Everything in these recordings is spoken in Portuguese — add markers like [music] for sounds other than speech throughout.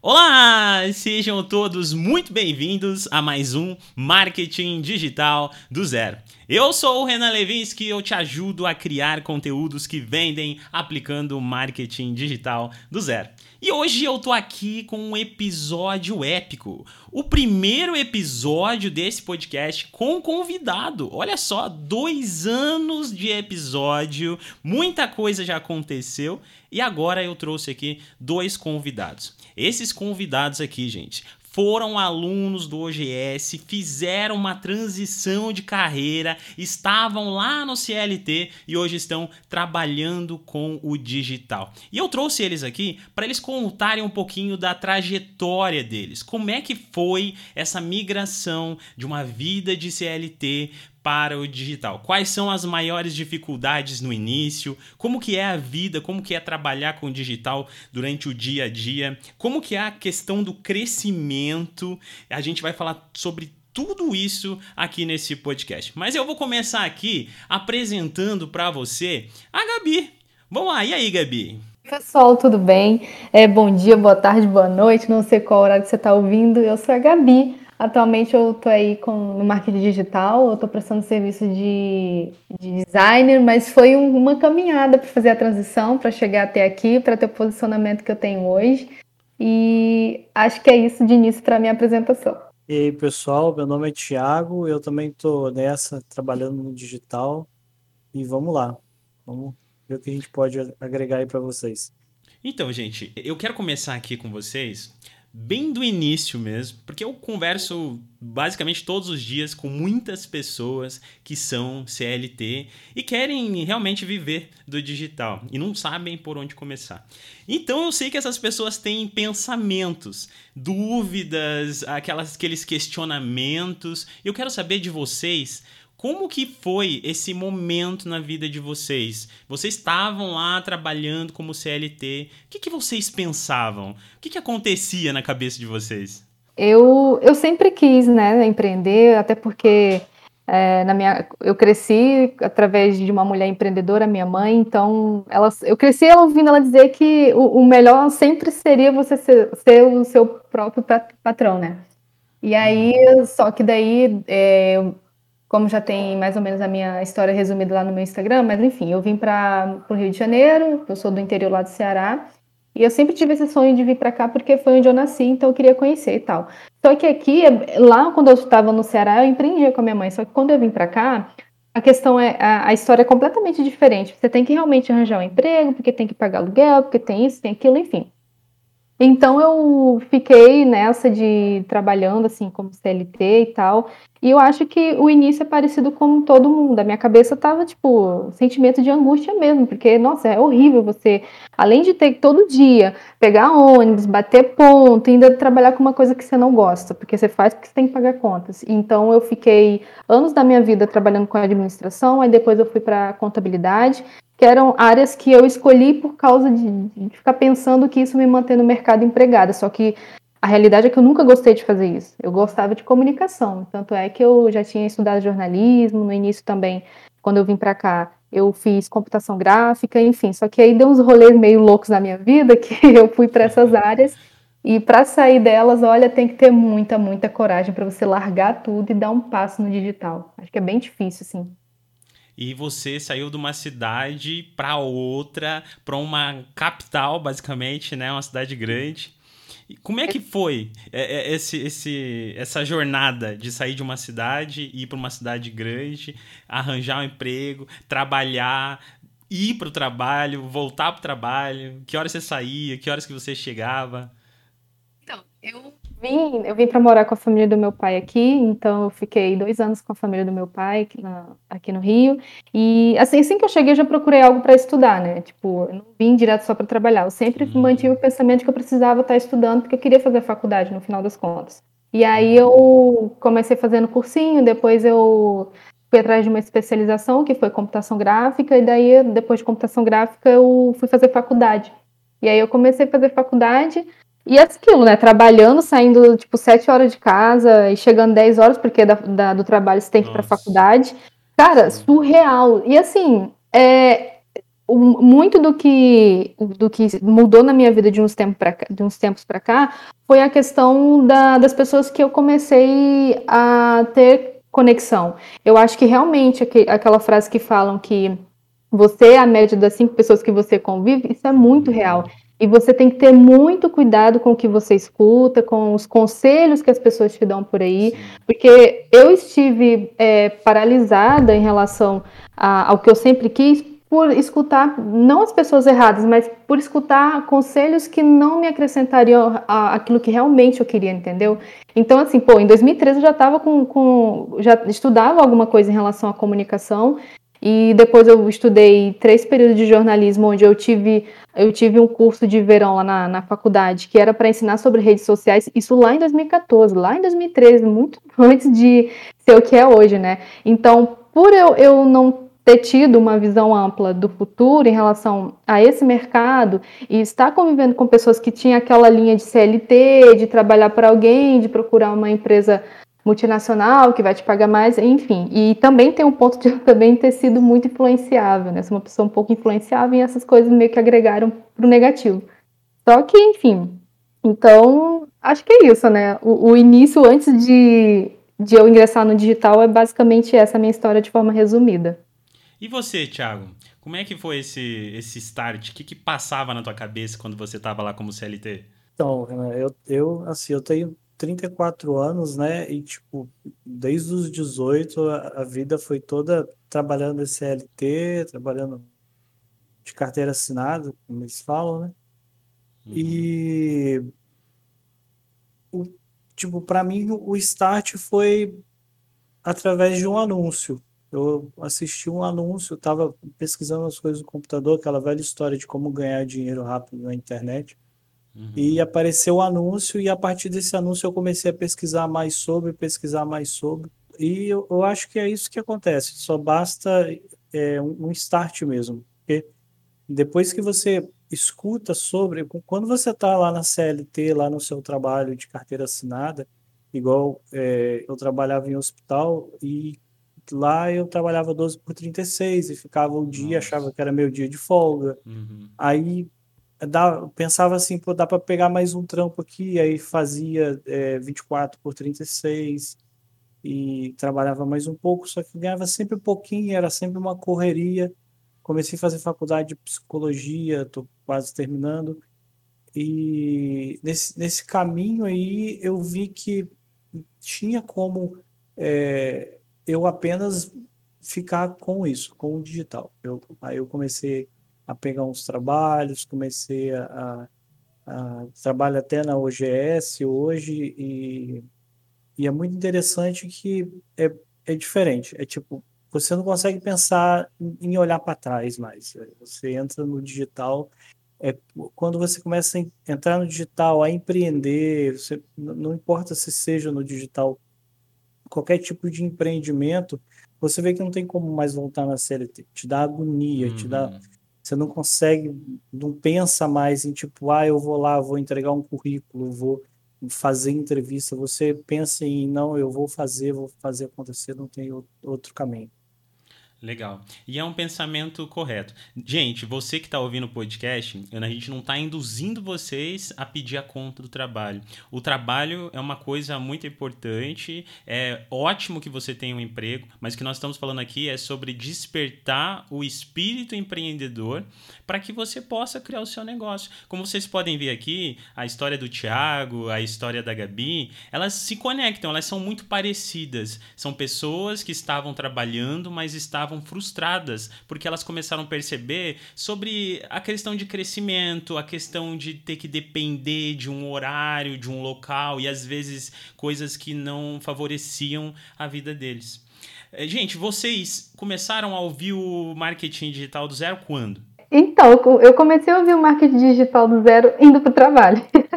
Olá, sejam todos muito bem-vindos a mais um Marketing Digital do Zero. Eu sou o Renan Levinsky e eu te ajudo a criar conteúdos que vendem aplicando marketing digital do zero. E hoje eu tô aqui com um episódio épico. O primeiro episódio desse podcast com convidado. Olha só, dois anos de episódio, muita coisa já aconteceu e agora eu trouxe aqui dois convidados. Esses convidados aqui, gente, foram alunos do OGS, fizeram uma transição de carreira, estavam lá no CLT e hoje estão trabalhando com o digital. E eu trouxe eles aqui para eles contarem um pouquinho da trajetória deles. Como é que foi essa migração de uma vida de CLT para o digital? Quais são as maiores dificuldades no início? Como que é a vida? Como que é trabalhar com o digital durante o dia a dia? Como que é a questão do crescimento? A gente vai falar sobre tudo isso aqui nesse podcast. Mas eu vou começar aqui apresentando para você a Gabi. Vamos lá, e aí, Gabi? Pessoal, tudo bem? É, bom dia, boa tarde, boa noite. Não sei qual horário que você está ouvindo. Eu sou a Gabi, Atualmente eu estou aí com, no marketing digital, eu estou prestando serviço de, de designer, mas foi um, uma caminhada para fazer a transição, para chegar até aqui, para ter o posicionamento que eu tenho hoje. E acho que é isso de início para a minha apresentação. E aí, pessoal, meu nome é Thiago, eu também estou nessa, trabalhando no digital. E vamos lá, vamos ver o que a gente pode agregar aí para vocês. Então, gente, eu quero começar aqui com vocês bem do início mesmo, porque eu converso basicamente todos os dias com muitas pessoas que são CLT e querem realmente viver do digital e não sabem por onde começar. Então eu sei que essas pessoas têm pensamentos, dúvidas, aquelas, aqueles questionamentos. Eu quero saber de vocês como que foi esse momento na vida de vocês? Vocês estavam lá trabalhando como CLT. O que, que vocês pensavam? O que, que acontecia na cabeça de vocês? Eu, eu sempre quis né, empreender, até porque é, na minha, eu cresci através de uma mulher empreendedora, minha mãe, então ela, eu cresci ouvindo ela dizer que o, o melhor sempre seria você ser, ser, o seu próprio patrão, né? E aí, só que daí é, como já tem mais ou menos a minha história resumida lá no meu Instagram, mas enfim, eu vim para o Rio de Janeiro, eu sou do interior lá do Ceará, e eu sempre tive esse sonho de vir para cá porque foi onde eu nasci, então eu queria conhecer e tal. Só que aqui, lá quando eu estava no Ceará, eu empreendia com a minha mãe, só que quando eu vim para cá, a questão é, a, a, história é completamente diferente. Você tem que realmente arranjar um emprego, porque tem que pagar aluguel, porque tem isso, tem aquilo, enfim. Então eu fiquei nessa de trabalhando assim como CLT e tal. E eu acho que o início é parecido com todo mundo. A minha cabeça tava tipo sentimento de angústia mesmo, porque nossa, é horrível você, além de ter todo dia pegar ônibus, bater ponto, ainda trabalhar com uma coisa que você não gosta, porque você faz porque você tem que pagar contas. Então eu fiquei anos da minha vida trabalhando com administração, aí depois eu fui para contabilidade que eram áreas que eu escolhi por causa de, de, ficar pensando que isso me mantém no mercado empregada. Só que a realidade é que eu nunca gostei de fazer isso. Eu gostava de comunicação. Tanto é que eu já tinha estudado jornalismo, no início também, quando eu vim para cá, eu fiz computação gráfica, enfim. Só que aí deu uns rolês meio loucos na minha vida [laughs] que eu fui para essas áreas. E para sair delas, olha, tem que ter muita, muita coragem para você largar tudo e dar um passo no digital. Acho que é bem difícil, assim e você saiu de uma cidade para outra, para uma capital, basicamente, né? Uma cidade grande. Como é que foi é, é, esse, esse, essa jornada de sair de uma cidade, ir para uma cidade grande, arranjar um emprego, trabalhar, ir para o trabalho, voltar para o trabalho? Que horas você saía? Que horas que você chegava? Então, eu vim, eu vim para morar com a família do meu pai aqui, então eu fiquei dois anos com a família do meu pai aqui, na, aqui no Rio. E assim, assim que eu cheguei, eu já procurei algo para estudar, né? Tipo, eu não vim direto só para trabalhar. Eu sempre uhum. mantive o pensamento que eu precisava estar estudando, porque eu queria fazer faculdade no final das contas. E aí eu comecei fazendo cursinho, depois eu fui atrás de uma especialização que foi computação gráfica, e daí, depois de computação gráfica, eu fui fazer faculdade. E aí eu comecei a fazer faculdade, e é aquilo, né? Trabalhando, saindo tipo 7 horas de casa e chegando 10 horas, porque da, da do trabalho você tem que ir pra faculdade. Cara, surreal. E assim, é, muito do que, do que mudou na minha vida de uns, tempos pra, de uns tempos para cá foi a questão da, das pessoas que eu comecei a ter conexão. Eu acho que realmente aquela frase que falam que você é a média das cinco pessoas que você convive, isso é muito real. E você tem que ter muito cuidado com o que você escuta, com os conselhos que as pessoas te dão por aí, porque eu estive é, paralisada em relação a, ao que eu sempre quis por escutar, não as pessoas erradas, mas por escutar conselhos que não me acrescentariam a, aquilo que realmente eu queria, entendeu? Então, assim, pô, em 2013 eu já estava com, com. já estudava alguma coisa em relação à comunicação e depois eu estudei três períodos de jornalismo, onde eu tive, eu tive um curso de verão lá na, na faculdade, que era para ensinar sobre redes sociais, isso lá em 2014, lá em 2013, muito [laughs] antes de ser o que é hoje, né? Então, por eu, eu não ter tido uma visão ampla do futuro em relação a esse mercado e estar convivendo com pessoas que tinham aquela linha de CLT, de trabalhar para alguém, de procurar uma empresa multinacional que vai te pagar mais, enfim. E também tem um ponto de eu [laughs] também ter sido muito influenciável, né? Sou uma pessoa um pouco influenciável e essas coisas meio que agregaram para o negativo. Só que, enfim. Então, acho que é isso, né? O, o, início antes de, de eu ingressar no digital é basicamente essa minha história de forma resumida. E você, Thiago? Como é que foi esse, esse start? O que, que passava na tua cabeça quando você estava lá como CLT? Então, eu, eu, assim, eu tenho 34 anos, né? E, tipo, desde os 18, a, a vida foi toda trabalhando em CLT, trabalhando de carteira assinada, como eles falam, né? Uhum. E, o, tipo, para mim, o start foi através de um anúncio. Eu assisti um anúncio, estava pesquisando as coisas no computador, aquela velha história de como ganhar dinheiro rápido na internet. Uhum. E apareceu o anúncio, e a partir desse anúncio eu comecei a pesquisar mais sobre, pesquisar mais sobre. E eu, eu acho que é isso que acontece, só basta é, um start mesmo. Porque depois que você escuta sobre, quando você está lá na CLT, lá no seu trabalho de carteira assinada, igual é, eu trabalhava em hospital e lá eu trabalhava 12 por 36 e ficava o dia, Nossa. achava que era meu dia de folga. Uhum. Aí dá, pensava assim, pô, dá para pegar mais um trampo aqui, aí fazia é, 24 por 36 e trabalhava mais um pouco, só que ganhava sempre pouquinho, era sempre uma correria. Comecei a fazer faculdade de psicologia, estou quase terminando. E nesse, nesse caminho aí eu vi que tinha como é, eu apenas ficar com isso, com o digital. Eu, aí eu comecei a pegar uns trabalhos, comecei a, a, a trabalho até na OGS hoje e, e é muito interessante que é, é diferente. É tipo, você não consegue pensar em olhar para trás mais. Você entra no digital. É, quando você começa a entrar no digital, a empreender, você, não importa se seja no digital, qualquer tipo de empreendimento, você vê que não tem como mais voltar na CLT. Te dá agonia, uhum. te dá uhum. Você não consegue, não pensa mais em tipo, ah, eu vou lá, vou entregar um currículo, vou fazer entrevista. Você pensa em, não, eu vou fazer, vou fazer acontecer, não tem outro caminho. Legal. E é um pensamento correto. Gente, você que está ouvindo o podcast, a gente não está induzindo vocês a pedir a conta do trabalho. O trabalho é uma coisa muito importante, é ótimo que você tenha um emprego, mas o que nós estamos falando aqui é sobre despertar o espírito empreendedor para que você possa criar o seu negócio. Como vocês podem ver aqui, a história do Tiago, a história da Gabi, elas se conectam, elas são muito parecidas. São pessoas que estavam trabalhando, mas estavam estavam frustradas porque elas começaram a perceber sobre a questão de crescimento, a questão de ter que depender de um horário, de um local e às vezes coisas que não favoreciam a vida deles. Eh, gente, vocês começaram a ouvir o marketing digital do zero quando? Então, eu comecei a ouvir o marketing digital do zero indo para o trabalho. [laughs]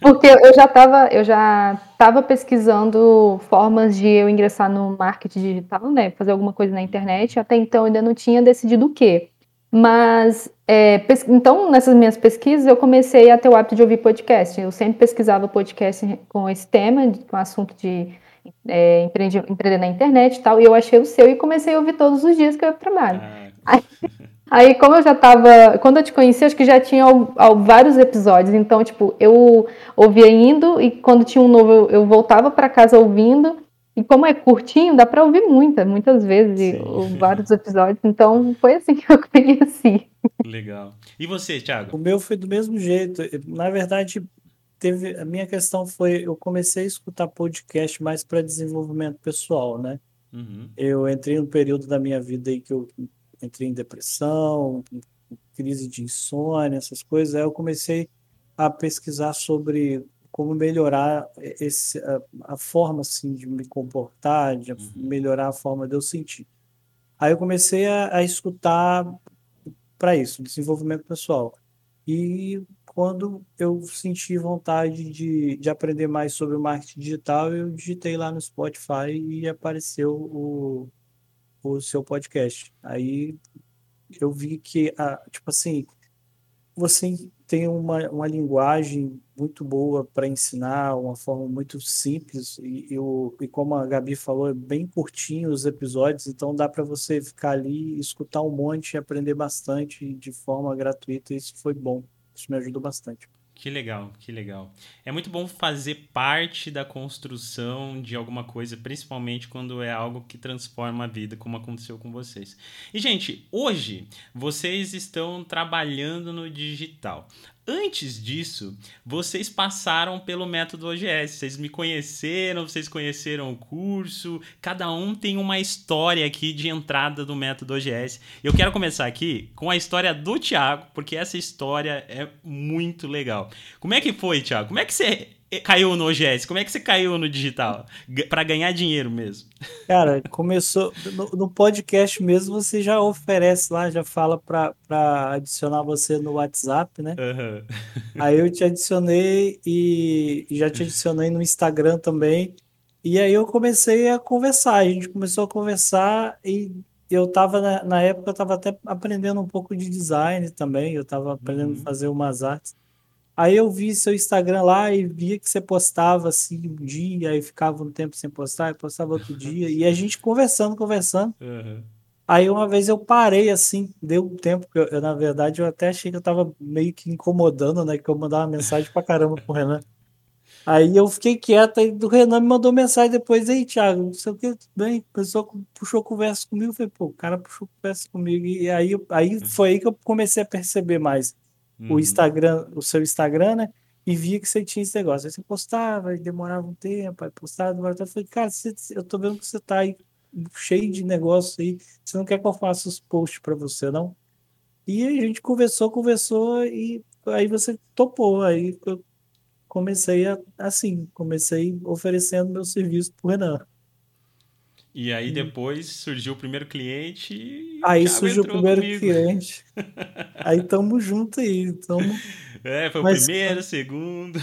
Porque eu já estava eu já estava pesquisando formas de eu ingressar no marketing digital, né? Fazer alguma coisa na internet. Até então eu ainda não tinha decidido o quê. Mas é, então, nessas minhas pesquisas, eu comecei a ter o hábito de ouvir podcast. Eu sempre pesquisava podcast com esse tema, com o assunto de é, empreender, empreender na internet e tal. E eu achei o seu e comecei a ouvir todos os dias que eu trabalho. Ah. Aí, Aí, como eu já tava. Quando eu te conheci, acho que já tinha ao, ao, vários episódios. Então, tipo, eu ouvia indo e quando tinha um novo, eu, eu voltava para casa ouvindo. E como é curtinho, dá para ouvir muitas, muitas vezes, vários episódios. Então, foi assim que eu [laughs] conheci. Legal. E você, Thiago? O meu foi do mesmo jeito. Na verdade, teve a minha questão foi eu comecei a escutar podcast mais para desenvolvimento pessoal, né? Uhum. Eu entrei num período da minha vida aí que eu entrei em depressão, crise de insônia, essas coisas. Aí eu comecei a pesquisar sobre como melhorar esse, a, a forma assim de me comportar, de uhum. melhorar a forma de eu sentir. Aí eu comecei a, a escutar para isso, desenvolvimento pessoal. E quando eu senti vontade de, de aprender mais sobre o marketing digital, eu digitei lá no Spotify e apareceu o, o seu podcast. Aí eu vi que, ah, tipo assim, você tem uma, uma linguagem muito boa para ensinar, uma forma muito simples, e, eu, e como a Gabi falou, é bem curtinho os episódios, então dá para você ficar ali, escutar um monte e aprender bastante de forma gratuita, e isso foi bom. Isso me ajudou bastante. Que legal, que legal. É muito bom fazer parte da construção de alguma coisa, principalmente quando é algo que transforma a vida, como aconteceu com vocês. E, gente, hoje vocês estão trabalhando no digital. Antes disso, vocês passaram pelo método OGS. Vocês me conheceram, vocês conheceram o curso. Cada um tem uma história aqui de entrada do método OGS. Eu quero começar aqui com a história do Thiago, porque essa história é muito legal. Como é que foi, Thiago? Como é que você caiu no OGS? Como é que você caiu no digital? para ganhar dinheiro mesmo? Cara, começou. No, no, podcast mesmo, você já oferece lá, já fala para adicionar você no WhatsApp, né? Uhum. Aí eu te adicionei e, já te adicionei no Instagram também. E aí eu comecei a conversar. A gente começou a conversar e eu tava, na, na época, eu tava até aprendendo um pouco de design também. Eu tava aprendendo uhum. a fazer umas artes. Aí eu vi seu Instagram lá e via que você postava assim um dia, aí ficava um tempo sem postar, e postava outro [laughs] dia, e a gente conversando, conversando. Uhum. Aí uma vez eu parei assim, deu um tempo, que eu, eu, na verdade eu até achei que eu tava meio que incomodando, né? Que eu mandava uma mensagem pra caramba pro Renan. Aí eu fiquei quieto, aí o Renan me mandou mensagem depois, aí, Thiago, não sei o que, tudo bem, a pessoa puxou conversa comigo, eu falei, pô, o cara puxou conversa comigo, e aí, aí foi aí que eu comecei a perceber mais uhum. o Instagram, o seu Instagram, né? E via que você tinha esse negócio. Aí você postava e demorava um tempo, aí postava, demorava. Eu falei, cara, você, eu tô vendo que você tá aí cheio de negócio aí. Você não quer que eu faça os posts para você, não? E a gente conversou, conversou e aí você topou. Aí eu comecei a, assim, comecei oferecendo meu serviço pro Renan. E aí depois surgiu o primeiro cliente e Aí surgiu o primeiro comigo. cliente. [laughs] aí tamo junto aí. Tamo... É, foi Mas, o primeiro, segundo.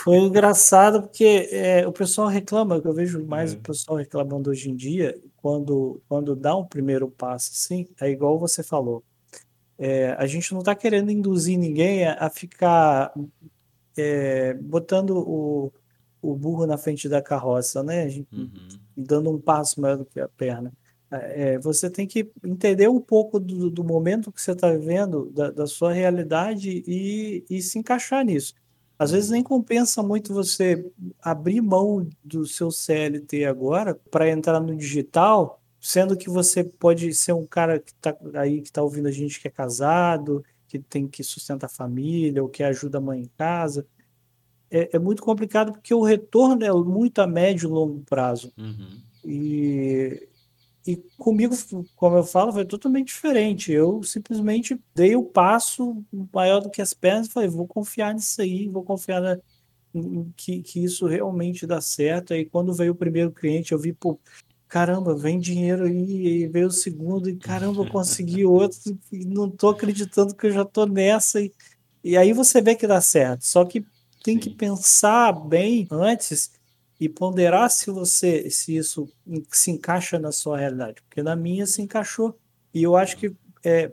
Foi engraçado porque é, o pessoal reclama, eu vejo mais é. o pessoal reclamando hoje em dia, quando, quando dá um primeiro passo assim, é igual você falou. É, a gente não está querendo induzir ninguém a, a ficar é, botando o, o burro na frente da carroça, né? Gente, uhum. Dando um passo maior do que a perna. É, é você tem que entender um pouco do, do momento que você está vivendo, da, da, sua realidade e, e se encaixar nisso. Às vezes nem compensa muito você abrir mão do seu CLT agora para entrar no digital, sendo que você pode ser um cara que está aí que está ouvindo a gente que é casado, que tem que sustentar a família ou que ajuda a mãe em casa é, é, muito complicado porque o retorno é muito a médio e longo prazo. Uhum. E, e comigo, como eu falo, foi totalmente diferente. Eu simplesmente dei o passo maior do que as pernas e falei, vou confiar nisso aí, vou confiar na, que, que isso realmente dá certo. Aí quando veio o primeiro cliente, eu vi, pô, caramba, vem dinheiro aí, e veio o segundo, e caramba, eu consegui [laughs] outro, e não tô acreditando que eu já tô nessa. E, e aí você vê que dá certo. Só que tem Sim. que pensar bem antes e ponderar se você se isso se encaixa na sua realidade, porque na minha se encaixou. E eu acho que é,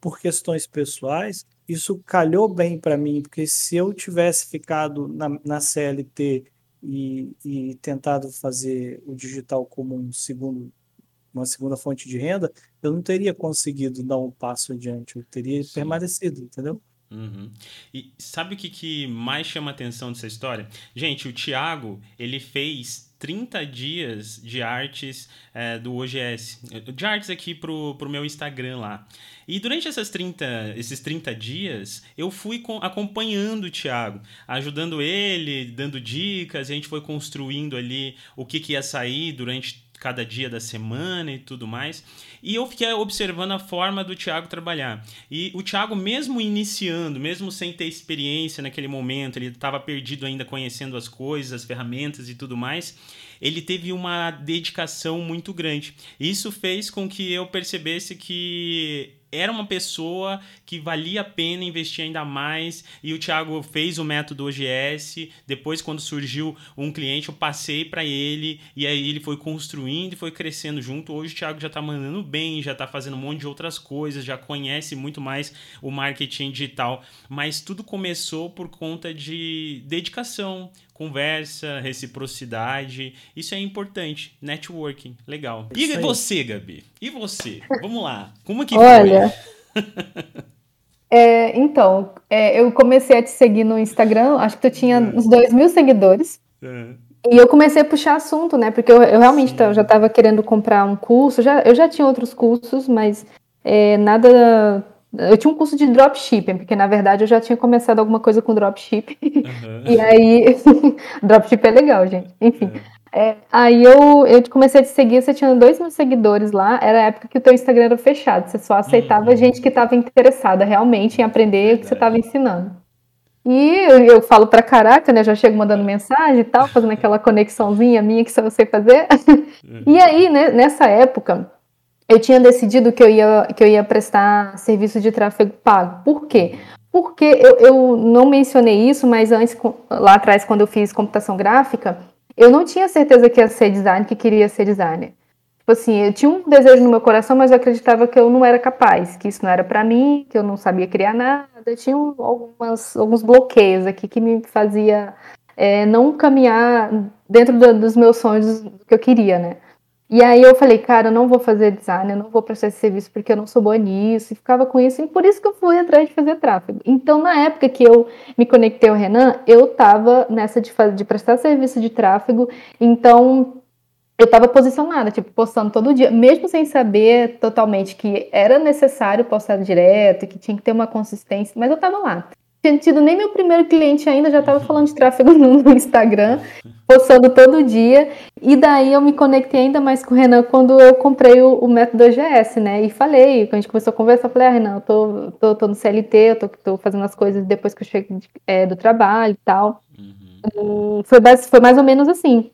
por questões pessoais isso calhou bem para mim, porque se eu tivesse ficado na, na CLT e, e, tentado fazer o digital como um segundo uma segunda fonte de renda, eu não teria conseguido dar um passo adiante, eu teria Sim. permanecido, entendeu? Uhum. E sabe o que, que mais chama atenção dessa história? Gente, o Thiago, ele fez 30 dias de artes é, do OGS, de artes aqui pro, pro meu Instagram lá. E durante essas 30, esses 30 dias, eu fui com, acompanhando o Thiago, ajudando ele, dando dicas, a gente foi construindo ali o que, que ia sair durante cada dia da semana e tudo mais. E eu fiquei observando a forma do Thiago trabalhar. E o Thiago, mesmo iniciando, mesmo sem ter experiência naquele momento, ele estava perdido ainda conhecendo as coisas, as ferramentas e tudo mais, ele teve uma dedicação muito grande. Isso fez com que eu percebesse que era uma pessoa que valia a pena investir ainda mais. E o Thiago fez o método OGS. Depois, quando surgiu um cliente, eu passei para ele. E aí ele foi construindo e foi crescendo junto. Hoje o Thiago já está mandando bem, já está fazendo um monte de outras coisas, já conhece muito mais o marketing digital. Mas tudo começou por conta de dedicação, conversa, reciprocidade. Isso é importante. Networking, legal. E você, Gabi? E você? Vamos lá. Como é que Olha, foi? [laughs] é, então, é, eu comecei a te seguir no Instagram, acho que tu tinha é. uns 2 mil seguidores. É. E eu comecei a puxar assunto, né? Porque eu, eu realmente eu já estava querendo comprar um curso. Já, eu já tinha outros cursos, mas é, nada eu tinha um curso de dropshipping, porque na verdade eu já tinha começado alguma coisa com dropshipping. Uhum. E aí. [laughs] dropshipping é legal, gente. Enfim. Uhum. É, aí eu, eu comecei a te seguir, você tinha dois mil seguidores lá, era a época que o teu Instagram era fechado, você só aceitava uhum. gente que estava interessada realmente em aprender verdade. o que você estava ensinando. E eu, eu, falo pra caraca, né? Já chego mandando mensagem e tal, fazendo aquela conexãozinha minha que só eu sei fazer. Uhum. [laughs] E aí, né, nessa época, eu tinha decidido que eu ia, que eu ia prestar serviço de tráfego pago. Por quê? Porque eu, eu não mencionei isso, mas antes, lá atrás, quando eu fiz computação gráfica, eu não tinha certeza que ia ser designer, que queria ser designer. Tipo assim, eu tinha um desejo no meu coração, mas eu acreditava que eu não era capaz, que isso não era para mim, que eu não sabia criar nada. Eu tinha algumas, alguns bloqueios aqui que me fazia é, não caminhar dentro do, dos meus sonhos que eu queria, né? E aí eu falei, cara, eu não vou fazer design, eu não vou prestar esse serviço porque eu não sou boa nisso, e ficava com isso, e por isso que eu fui atrás de fazer tráfego. Então, na época que eu me conectei ao Renan, eu tava nessa de, fazer, de prestar serviço de tráfego, então eu tava posicionada, tipo, postando todo dia, mesmo sem saber totalmente que era necessário postar direto, que tinha que ter uma consistência, mas eu tava lá tinha tido nem meu primeiro cliente ainda, já estava falando de tráfego no Instagram, postando todo dia. E daí eu me conectei ainda mais com o Renan quando eu comprei o, o método OGS, né? E falei, quando a gente começou a conversar, eu falei, ah, Renan, eu tô, tô, tô no CLT, eu tô, tô, fazendo as coisas depois que eu chego de, é, do trabalho e tal. Uhum. foi, foi mais ou menos assim.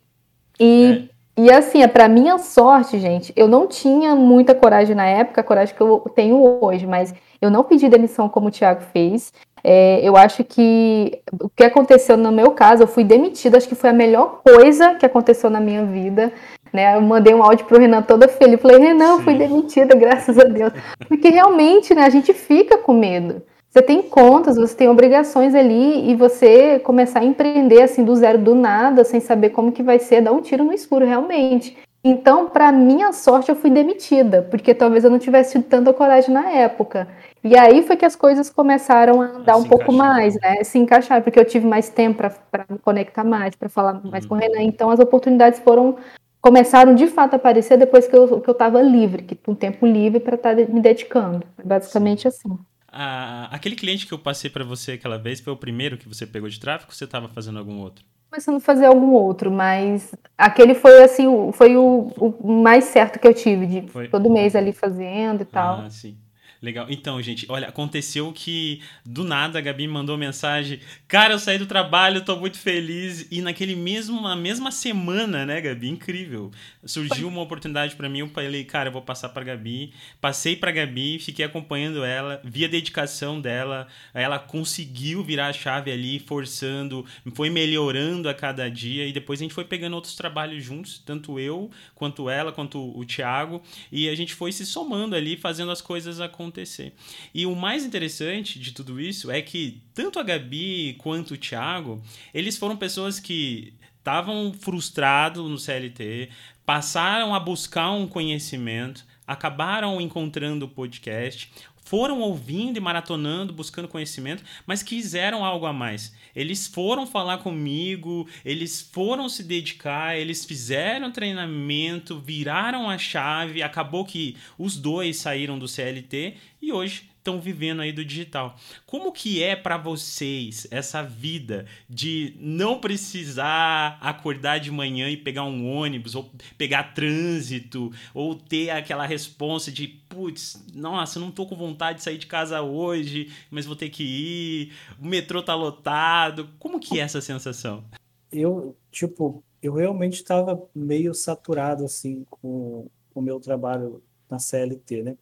E. E assim, é para minha sorte, gente, eu não tinha muita coragem na época, a coragem que eu tenho hoje, mas eu não pedi demissão como o Thiago fez. É, eu acho que o que aconteceu no meu caso, eu fui demitida, acho que foi a melhor coisa que aconteceu na minha vida. Né? Eu mandei um áudio pro Renan toda feliz, falei, Renan, eu fui demitida, graças a Deus. Porque realmente, né, a gente fica com medo. Você tem contas, você tem obrigações ali e você começar a empreender assim do zero do nada, sem saber como que vai ser, dá um tiro no escuro realmente. Então, para minha sorte, eu fui demitida, porque talvez eu não tivesse tido tanta coragem na época. E aí foi que as coisas começaram a andar um pouco mais, né? Se encaixar, porque eu tive mais tempo para me conectar mais, para falar mais uhum. com o Renan. Então as oportunidades foram começaram de fato a aparecer depois que eu que eu estava livre, que um tempo livre para estar tá me dedicando. Basicamente assim. Aquele cliente que eu passei para você aquela vez foi o primeiro que você pegou de tráfego ou você estava fazendo algum outro? Começando a fazer algum outro, mas aquele foi assim, foi o, o mais certo que eu tive, de foi. todo mês ali fazendo e tal. Ah, sim. Legal. Então, gente, olha, aconteceu que do nada a Gabi me mandou mensagem: Cara, eu saí do trabalho, tô muito feliz. E naquele mesmo, na mesma semana, né, Gabi? Incrível. Surgiu uma oportunidade para mim. Eu falei: Cara, eu vou passar pra Gabi. Passei pra Gabi, fiquei acompanhando ela, vi a dedicação dela. Ela conseguiu virar a chave ali, forçando, foi melhorando a cada dia. E depois a gente foi pegando outros trabalhos juntos, tanto eu, quanto ela, quanto o Thiago. E a gente foi se somando ali, fazendo as coisas acontecerem acontecer. E o mais interessante de tudo isso é que tanto a Gabi quanto o Thiago, eles foram pessoas que estavam frustrados no CLT, passaram a buscar um conhecimento, acabaram encontrando o podcast, foram ouvindo e maratonando, buscando conhecimento, mas quiseram algo a mais. Eles foram falar comigo, eles foram se dedicar, eles fizeram treinamento, viraram a chave, acabou que os dois saíram do CLT e hoje estão vivendo aí do digital. Como que é para vocês essa vida de não precisar acordar de manhã e pegar um ônibus ou pegar trânsito ou ter aquela resposta de putz, nossa, não tô com vontade de sair de casa hoje, mas vou ter que ir, o metrô tá lotado. Como que é essa sensação? Eu, tipo, eu realmente estava meio saturado assim com o meu trabalho na CLT, né?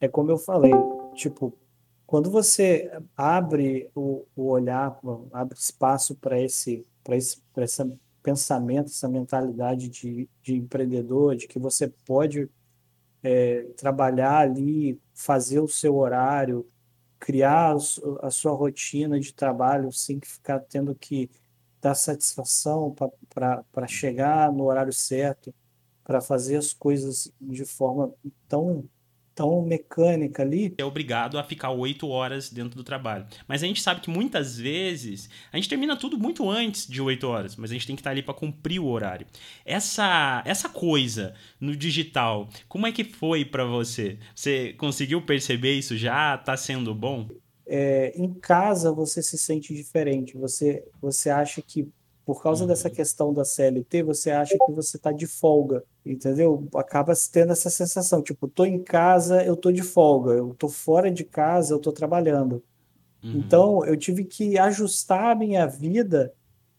É como eu falei, tipo, quando você abre o, o olhar, abre espaço para esse, pra esse pensamento, essa mentalidade de, de empreendedor, de que você pode é, trabalhar ali, fazer o seu horário, criar a sua rotina de trabalho sem ficar tendo que dar satisfação para chegar no horário certo, para fazer as coisas de forma tão tão mecânica ali. É obrigado a ficar oito horas dentro do trabalho. Mas a gente sabe que muitas vezes a gente termina tudo muito antes de oito horas, mas a gente tem que estar ali para cumprir o horário. Essa, essa coisa no digital, como é que foi para você? Você conseguiu perceber isso já? Tá sendo bom? É, em casa você se sente diferente. Você, você acha que por causa dessa uhum. questão da CLT, você acha que você está de folga, entendeu? Acaba tendo essa sensação, tipo, tô em casa, eu tô de folga, eu tô fora de casa, eu tô trabalhando. Uhum. Então, eu tive que ajustar a minha vida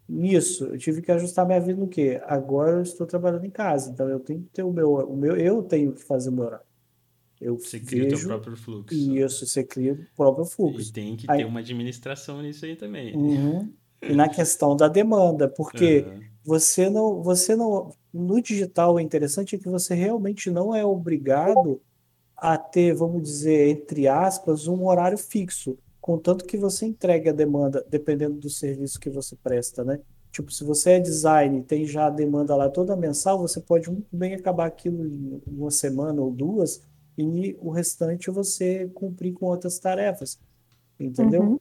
nisso. Eu tive que ajustar a minha vida no quê? Agora eu estou trabalhando em casa, então eu tenho que ter o meu, o meu eu tenho que fazer o meu horário. Eu você cria vejo, o próprio fluxo. Isso, você cria o próprio fluxo. E tem que aí, ter uma administração nisso aí também. Uhum e na questão da demanda, porque uhum. Você não, você não, no digital é interessante que você realmente não é obrigado a ter, vamos dizer, entre aspas, um horário fixo, contanto que você entregue a demanda, dependendo do serviço que você presta, né? Tipo, se você é design tem já a demanda lá toda mensal, você pode muito bem acabar aquilo em uma semana ou duas e o restante você cumprir com outras tarefas, entendeu? Uhum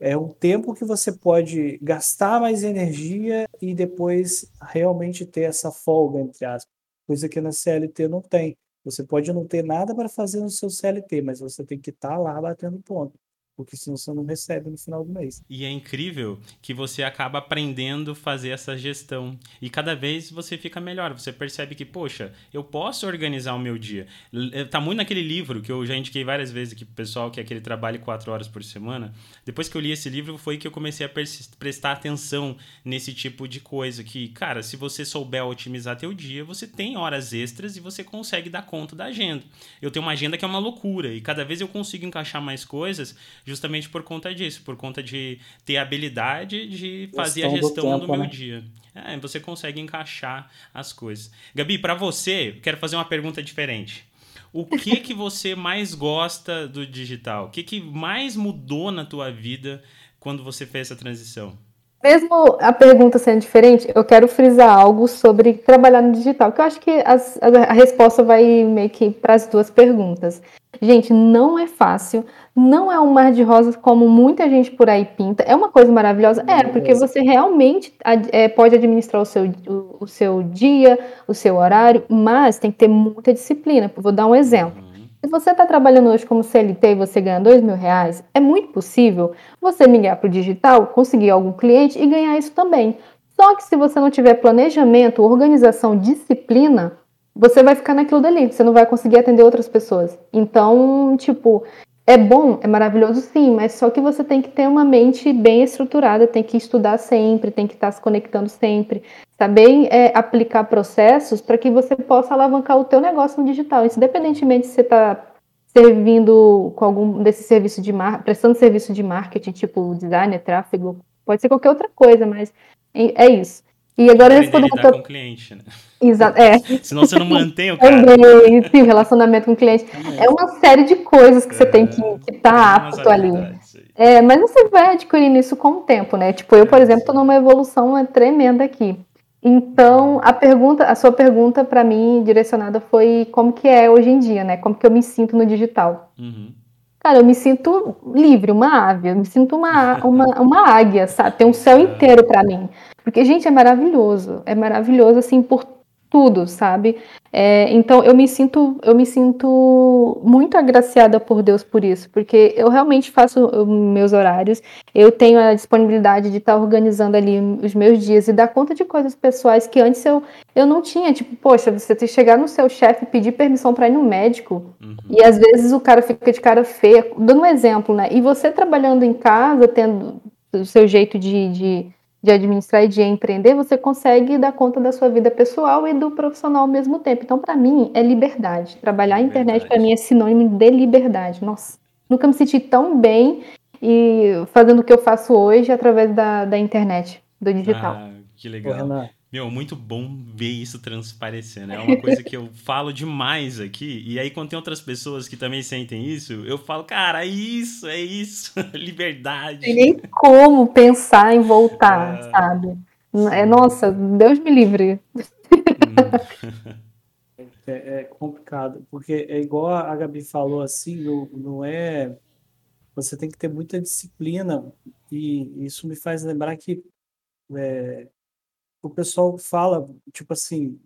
é um tempo que você pode gastar mais energia e depois realmente ter essa folga, entre aspas, coisa que na CLT não tem. Você pode não ter nada para fazer no seu CLT, mas você tem que estar tá lá batendo ponto porque senão você não recebe no final do mês. E é incrível que você acaba aprendendo a fazer essa gestão. E cada vez você fica melhor. Você percebe que, poxa, eu posso organizar o meu dia. Eh, tá muito naquele livro que eu já indiquei várias vezes aqui pro pessoal, que é aquele trabalho quatro horas por semana. Depois que eu li esse livro, foi que eu comecei a prestar atenção nesse tipo de coisa. Que, cara, se você souber otimizar teu dia, você tem horas extras e você consegue dar conta da agenda. Eu tenho uma agenda que é uma loucura. E cada vez eu consigo encaixar mais coisas justamente por conta disso, por conta de ter a habilidade de fazer gestão a gestão do, tempo, do meu né? dia. É, você consegue encaixar as coisas. Gabi, para você, quero fazer uma pergunta diferente. O que que você mais gosta do digital? O que que mais mudou na tua vida quando você fez essa transição? Mesmo a pergunta sendo diferente, eu quero frisar algo sobre trabalhar no digital, que eu acho que as, a, a resposta vai meio que para as duas perguntas. Gente, não é fácil, não é um mar de rosas como muita gente por aí pinta. É uma coisa maravilhosa? É, porque você realmente é, pode administrar o seu, o, o seu dia, o seu horário, mas tem que ter muita disciplina. Vou dar um exemplo. Se você está trabalhando hoje como CLT e você ganha dois mil reais, é muito possível você migrar para o digital, conseguir algum cliente e ganhar isso também. Só que se você não tiver planejamento, organização, disciplina, você vai ficar naquilo dali, você não vai conseguir atender outras pessoas. Então, tipo, é bom, é maravilhoso sim, mas só que você tem que ter uma mente bem estruturada, tem que estudar sempre, tem que estar se conectando sempre, saber é, aplicar processos para que você possa alavancar o teu negócio no digital. Isso, independentemente se você está servindo com algum desse serviço de mar... prestando serviço de marketing, tipo design, tráfego, pode ser qualquer outra coisa, mas é isso. E agora respondendo lidar com o cliente, né? Exato, é. Senão você não mantém o [laughs] cara. Também, sim, relacionamento com o cliente. É uma série de coisas que é, você tem que estar tá apto ali. É, mas você vai adquirindo isso com o tempo, né? Tipo, eu, por é, exemplo, estou numa evolução tremenda aqui. Então, a pergunta, a sua pergunta para mim direcionada foi como que é hoje em dia, né? Como que eu me sinto no digital? Uhum. Cara, eu me sinto livre, uma ave, eu me sinto uma, [laughs] uma, uma águia, sabe? Tem um céu inteiro para mim. Porque, gente, é maravilhoso. É maravilhoso, assim, por tudo, sabe? É, então eu me sinto eu me sinto muito agraciada por Deus por isso, porque eu realmente faço meus horários, eu tenho a disponibilidade de estar organizando ali os meus dias e dar conta de coisas pessoais que antes eu, eu não tinha, tipo, poxa, você tem que chegar no seu chefe e pedir permissão para ir no médico, uhum. e às vezes o cara fica de cara feia, dando um exemplo, né? E você trabalhando em casa, tendo o seu jeito de, de de administrar e de empreender, você consegue dar conta da sua vida pessoal e do profissional ao mesmo tempo. Então, para mim, é liberdade. Trabalhar a internet, para mim, é sinônimo de liberdade. Nossa, nunca me senti tão bem e fazendo o que eu faço hoje através da, da internet, do digital. Ah, que legal. Meu, muito bom ver isso transparecendo. É uma coisa que eu [laughs] falo demais aqui. E aí, quando tem outras pessoas que também sentem isso, eu falo, cara, é isso, é isso. [laughs] Liberdade. Tem nem como pensar em voltar, é... sabe? É, nossa, Deus me livre. [laughs] É, é, complicado, porque é igual a Gabi falou assim, não, não é. Você tem que ter muita disciplina, e isso me faz lembrar que é, o pessoal fala, tipo assim,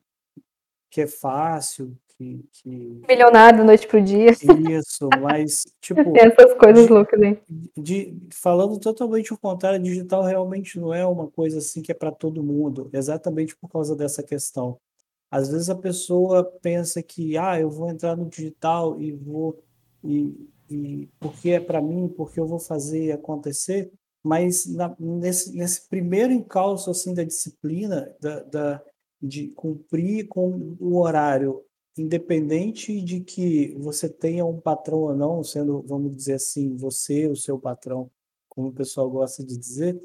que é fácil, que. que... Milionário noite pro dia. Isso, mas, tipo. Tem essas coisas de, loucas aí. De, falando totalmente o contrário, digital realmente não é uma coisa assim que é para todo mundo, exatamente por causa dessa questão. Às vezes a pessoa pensa que, ah, eu vou entrar no digital e vou. E, e porque é para mim, porque eu vou fazer acontecer, mas na, nesse, nesse primeiro encalço assim da disciplina da, da, de cumprir com o horário independente de que você tenha um patrão ou não sendo vamos dizer assim você o seu patrão como o pessoal gosta de dizer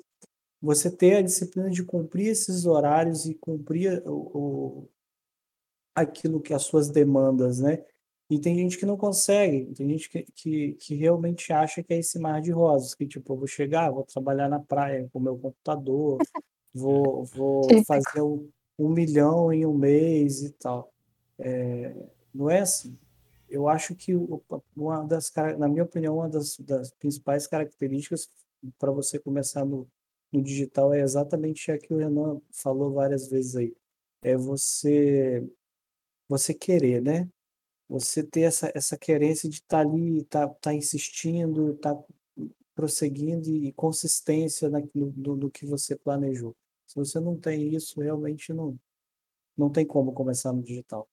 você ter a disciplina de cumprir esses horários e cumprir o, o aquilo que as suas demandas né e tem gente que não consegue, tem gente que, que, que, realmente acha que é esse mar de rosas, que tipo, eu vou chegar, vou trabalhar na praia com o meu computador, [laughs] vou, vou fazer um, um milhão em um mês e tal. É, não é assim. Eu acho que uma das, na minha opinião, uma das, das principais características para você começar no, no digital é exatamente a que o Renan falou várias vezes aí. É você você querer, né? Você ter essa, essa querência de estar tá ali, estar tá, tá insistindo, estar tá prosseguindo e consistência naquilo do, do que você planejou. Se você não tem isso, realmente não, não tem como começar no digital.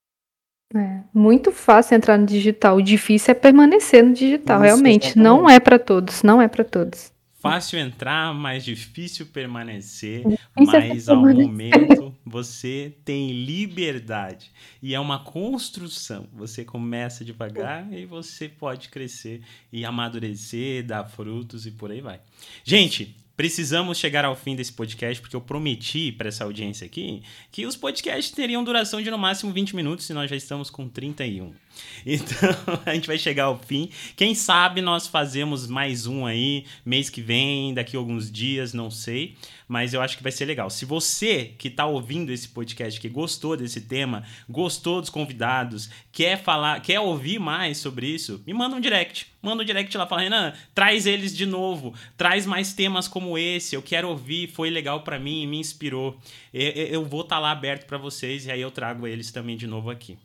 É muito fácil entrar no digital, o difícil é permanecer no digital, isso, realmente. Exatamente. Não é para todos, não é para todos. Fácil entrar, mais difícil permanecer, mas ao momento você tem liberdade. E é uma construção. Você começa devagar e você pode crescer e amadurecer, dar frutos e por aí vai. Gente, Precisamos chegar ao fim desse podcast, porque eu prometi para essa audiência aqui que os podcasts teriam duração de no máximo 20 minutos e nós já estamos com 31. [laughs] Então, [laughs] a gente vai chegar ao fim. Quem sabe nós fazemos mais um aí mês que vem, daqui a alguns dias, não sei mas eu acho que vai ser legal. Se você que está ouvindo esse podcast, que gostou desse tema, gostou dos convidados, quer falar, quer ouvir mais sobre isso, me manda um direct. Manda um direct lá, fala, Renan, traz eles de novo, traz mais temas como esse, eu quero ouvir, foi legal para mim, me inspirou. Eu vou estar tá lá aberto para vocês e aí eu trago eles também de novo aqui.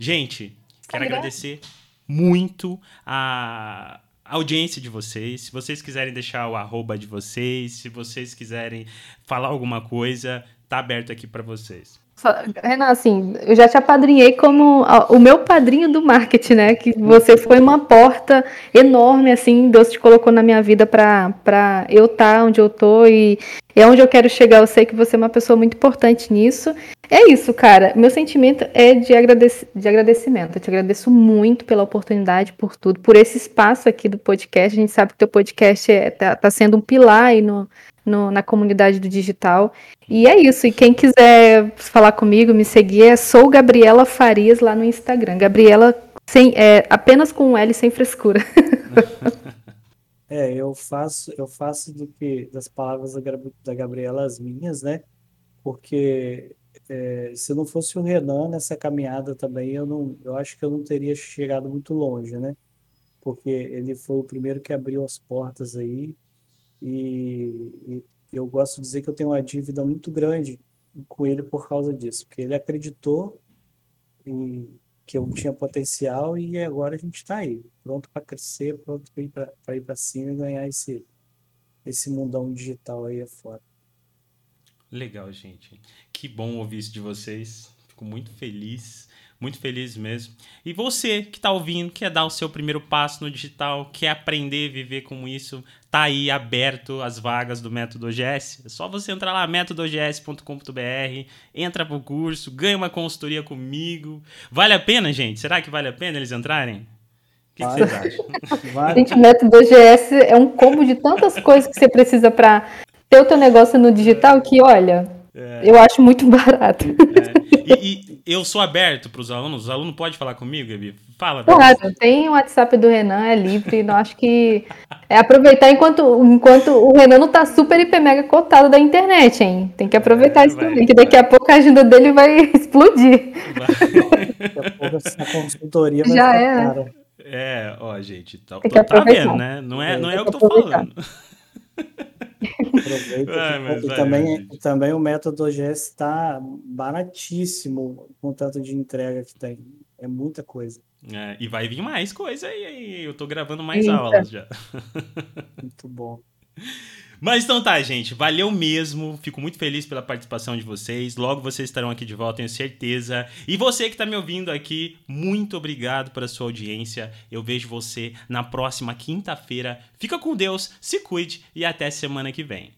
Gente, quero agradecer muito a audiência de vocês. Se vocês quiserem deixar o arroba de vocês, se vocês quiserem falar alguma coisa, tá aberto aqui para vocês. Renan, assim, eu já te apadrinhei como o meu padrinho do marketing, né? Que você foi uma porta enorme, assim, Deus te colocou na minha vida para eu estar tá onde eu tô e é onde eu quero chegar. Eu sei que você é uma pessoa muito importante nisso. É isso, cara. Meu sentimento é de, agradec de agradecimento. Eu te agradeço muito pela oportunidade, por tudo, por esse espaço aqui do podcast. A gente sabe que o teu podcast é, tá, tá sendo um pilar aí no, no, na comunidade do digital. E é isso. E quem quiser falar comigo, me seguir, é sou Gabriela Farias lá no Instagram. Gabriela sem, é, apenas com um L sem frescura. [laughs] É, eu faço, eu faço do que das palavras da, da Gabriela as minhas, né? porque é, se não fosse o Renan nessa caminhada também, eu não, eu acho que eu não teria chegado muito longe, né? Porque ele foi o primeiro que abriu as portas aí e, e eu gosto de dizer que eu tenho uma dívida muito grande com ele por causa disso, porque ele acreditou em, que eu tinha potencial e agora a gente está aí, pronto para crescer, pronto para ir para cima e ganhar esse, esse mundão digital aí fora. Legal, gente. Que bom ouvir isso de vocês. Fico muito feliz muito feliz mesmo. E você que está ouvindo, quer dar o seu primeiro passo no digital, quer aprender a viver com isso, tá aí aberto as vagas do Método OGS. É só você entrar lá, métodoogs.com.br, entra pro curso, ganha uma consultoria comigo. Vale a pena, gente? Será que vale a pena eles entrarem? O que, que vocês acham? [laughs] Gente, o Método OGS é um combo de tantas coisas que você precisa para ter o teu negócio no digital que, olha, é. eu acho muito barato. É. E, e, eu sou aberto para os alunos. Os alunos podem falar comigo, Gabi? Fala. Claro, tem o WhatsApp do Renan, é livre. Não acho que é aproveitar enquanto, enquanto o Renan não está super, hiper, mega cotado da internet, hein? Tem que aproveitar é, isso vai, também, que daqui a pouco a agenda dele vai [laughs] explodir. Vai. daqui a pouco essa consultoria vai Já é. Cara. É, ó, gente, tá, tô, tá vendo, né? Não é, não é o que eu tô falando. [laughs] Aproveita. Ah, e, também, também o método OGS está baratíssimo com tanto de entrega que tem. É muita coisa. É, e vai vir mais coisa aí, aí. Eu tô gravando mais Eita. aulas já. [laughs] Muito bom. Mas então tá, gente. Valeu mesmo. Fico muito feliz pela participação de vocês. Logo vocês estarão aqui de volta, tenho certeza. E você que está me ouvindo aqui, muito obrigado pela sua audiência. Eu vejo você na próxima quinta-feira. Fica com Deus, se cuide e até semana que vem.